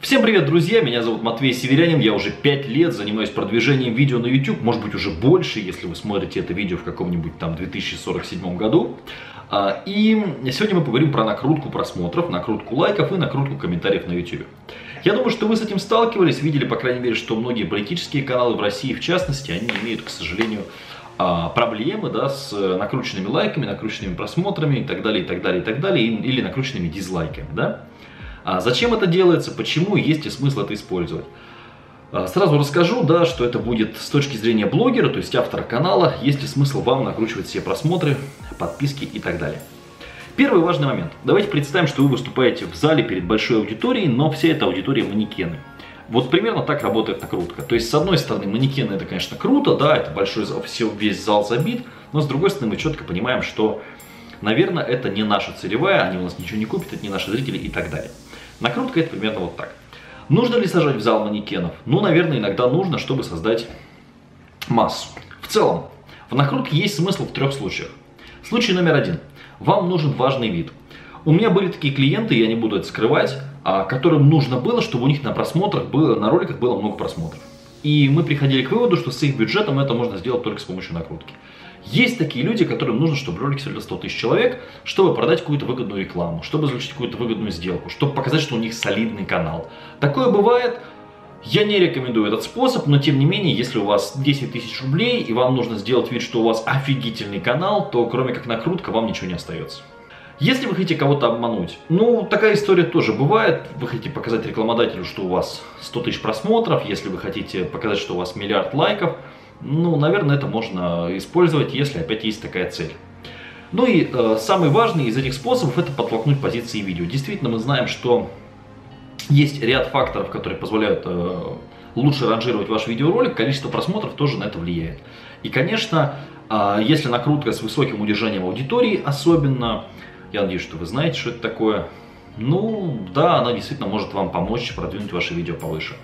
Всем привет, друзья! Меня зовут Матвей Северянин. Я уже 5 лет занимаюсь продвижением видео на YouTube. Может быть, уже больше, если вы смотрите это видео в каком-нибудь там 2047 году. А, и сегодня мы поговорим про накрутку просмотров, накрутку лайков и накрутку комментариев на YouTube. Я думаю, что вы с этим сталкивались, видели, по крайней мере, что многие политические каналы в России, в частности, они имеют, к сожалению, а, проблемы да, с накрученными лайками, накрученными просмотрами и так далее, и так далее, и так далее, или накрученными дизлайками. Да? А зачем это делается, почему есть ли смысл это использовать? А, сразу расскажу, да, что это будет с точки зрения блогера, то есть автора канала, есть ли смысл вам накручивать все просмотры, подписки и так далее. Первый важный момент. Давайте представим, что вы выступаете в зале перед большой аудиторией, но вся эта аудитория манекены. Вот примерно так работает накрутка. То есть, с одной стороны, манекены это, конечно, круто, да, это большой зал, все, весь зал забит, но с другой стороны, мы четко понимаем, что, наверное, это не наша целевая, они у нас ничего не купят, это не наши зрители и так далее. Накрутка это примерно вот так. Нужно ли сажать в зал манекенов? Ну, наверное, иногда нужно, чтобы создать массу. В целом, в накрутке есть смысл в трех случаях. Случай номер один. Вам нужен важный вид. У меня были такие клиенты, я не буду это скрывать, а, которым нужно было, чтобы у них на просмотрах было, на роликах было много просмотров. И мы приходили к выводу, что с их бюджетом это можно сделать только с помощью накрутки. Есть такие люди, которым нужно, чтобы ролик смотрел 100 тысяч человек, чтобы продать какую-то выгодную рекламу, чтобы заключить какую-то выгодную сделку, чтобы показать, что у них солидный канал. Такое бывает. Я не рекомендую этот способ, но тем не менее, если у вас 10 тысяч рублей и вам нужно сделать вид, что у вас офигительный канал, то кроме как накрутка вам ничего не остается. Если вы хотите кого-то обмануть, ну, такая история тоже бывает. Вы хотите показать рекламодателю, что у вас 100 тысяч просмотров, если вы хотите показать, что у вас миллиард лайков – ну, наверное, это можно использовать, если опять есть такая цель. Ну и э, самый важный из этих способов это подтолкнуть позиции видео. Действительно, мы знаем, что есть ряд факторов, которые позволяют э, лучше ранжировать ваш видеоролик, количество просмотров тоже на это влияет. И, конечно, э, если накрутка с высоким удержанием аудитории, особенно, я надеюсь, что вы знаете, что это такое, ну, да, она действительно может вам помочь продвинуть ваше видео повыше.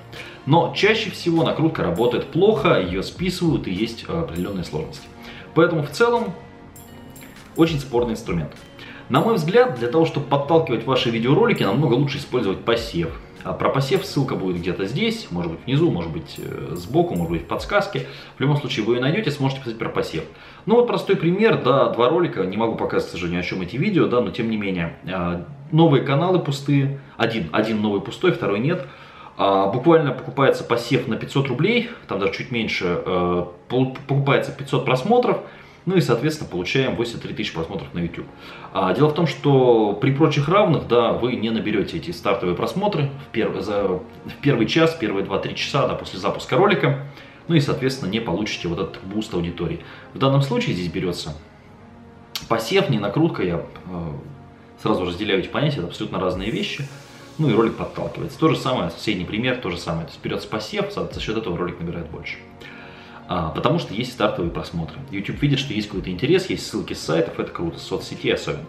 Но чаще всего накрутка работает плохо, ее списывают и есть э, определенные сложности. Поэтому в целом очень спорный инструмент. На мой взгляд, для того, чтобы подталкивать ваши видеоролики, намного лучше использовать посев. А про посев ссылка будет где-то здесь, может быть внизу, может быть э, сбоку, может быть в подсказке. В любом случае вы ее найдете, сможете писать про посев. Ну вот простой пример, да, два ролика, не могу показать, к сожалению, о чем эти видео, да, но тем не менее. А, новые каналы пустые, один, один новый пустой, второй нет. А, буквально покупается посев на 500 рублей, там даже чуть меньше, э, покупается 500 просмотров, ну и, соответственно, получаем 83 тысячи просмотров на YouTube. А, дело в том, что при прочих равных, да, вы не наберете эти стартовые просмотры в, перв, за, в первый час, первые 2-3 часа да, после запуска ролика. Ну и, соответственно, не получите вот этот boost аудитории. В данном случае здесь берется посев, не накрутка. Я э, сразу разделяю эти понятия, это абсолютно разные вещи. Ну и ролик подталкивается. То же самое, соседний пример, то же самое. То есть берется посев, за счет этого ролик набирает больше. А, потому что есть стартовые просмотры. YouTube видит, что есть какой-то интерес, есть ссылки с сайтов, это круто, с соцсетей особенно.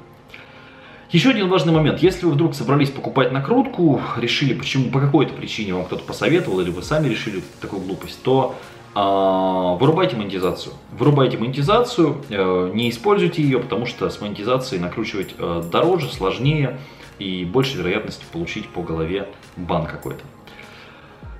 Еще один важный момент. Если вы вдруг собрались покупать накрутку, решили, почему, по какой-то причине вам кто-то посоветовал, или вы сами решили такую глупость, то а, вырубайте монетизацию. Вырубайте монетизацию, э, не используйте ее, потому что с монетизацией накручивать э, дороже, сложнее и больше вероятности получить по голове бан какой-то.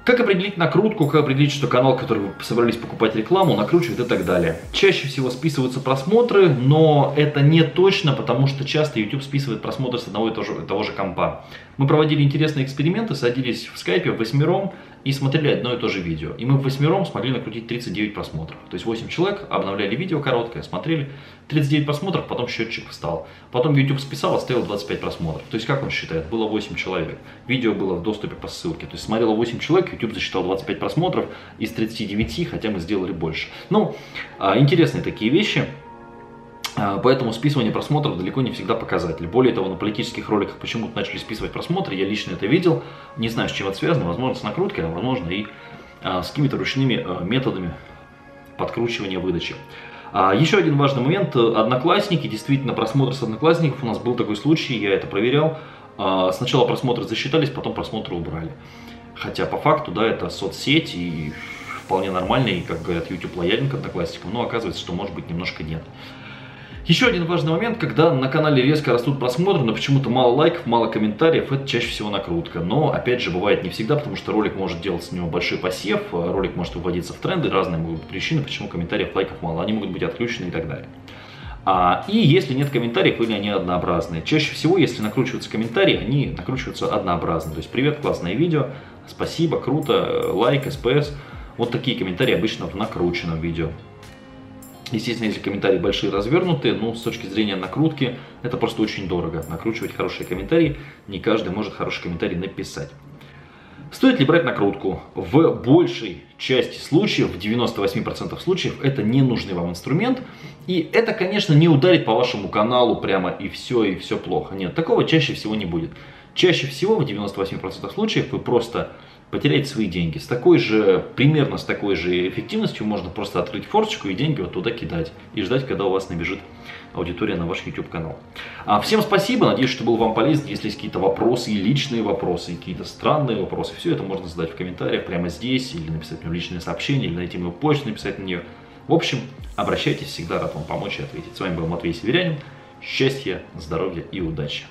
Как определить накрутку, как определить, что канал, который вы собрались покупать рекламу, накручивает и так далее. Чаще всего списываются просмотры, но это не точно, потому что часто YouTube списывает просмотры с одного и того же, того же компа. Мы проводили интересные эксперименты, садились в скайпе восьмером и смотрели одно и то же видео. И мы восьмером смогли накрутить 39 просмотров. То есть 8 человек обновляли видео короткое, смотрели 39 просмотров, потом счетчик встал. Потом YouTube списал, оставил 25 просмотров. То есть как он считает? Было 8 человек. Видео было в доступе по ссылке. То есть смотрело 8 человек, YouTube засчитал 25 просмотров из 39, хотя мы сделали больше. Ну, а, интересные такие вещи. А, поэтому списывание просмотров далеко не всегда показатель. Более того, на политических роликах почему-то начали списывать просмотры, я лично это видел. Не знаю, с чем это связано, возможно, с накруткой, а возможно и а, с какими-то ручными а, методами подкручивания выдачи. Еще один важный момент. Одноклассники, действительно, просмотр с одноклассников. У нас был такой случай, я это проверял. Сначала просмотры засчитались, потом просмотры убрали. Хотя по факту, да, это соцсеть и вполне нормальный, как говорят, YouTube лоялен к одноклассникам, но оказывается, что может быть немножко нет. Еще один важный момент, когда на канале резко растут просмотры, но почему-то мало лайков, мало комментариев, это чаще всего накрутка. Но, опять же, бывает не всегда, потому что ролик может делать с него большой посев, ролик может выводиться в тренды, разные могут быть причины, почему комментариев, лайков мало, они могут быть отключены и так далее. А, и если нет комментариев или они однообразные. Чаще всего, если накручиваются комментарии, они накручиваются однообразно. То есть, привет, классное видео, спасибо, круто, лайк, СПС. Вот такие комментарии обычно в накрученном видео. Естественно, если комментарии большие развернутые, но с точки зрения накрутки, это просто очень дорого. Накручивать хорошие комментарии, не каждый может хороший комментарий написать. Стоит ли брать накрутку? В большей части случаев, в 98% случаев, это не нужный вам инструмент. И это, конечно, не ударит по вашему каналу прямо и все, и все плохо. Нет, такого чаще всего не будет. Чаще всего, в 98% случаев, вы просто потерять свои деньги. С такой же, примерно с такой же эффективностью можно просто открыть форчику и деньги вот туда кидать. И ждать, когда у вас набежит аудитория на ваш YouTube канал. А, всем спасибо, надеюсь, что был вам полезен. Если есть какие-то вопросы и личные вопросы, какие-то странные вопросы, все это можно задать в комментариях прямо здесь, или написать мне личное сообщение, или найти мою почту, написать на нее. В общем, обращайтесь, всегда рад вам помочь и ответить. С вами был Матвей Северянин. Счастья, здоровья и удачи!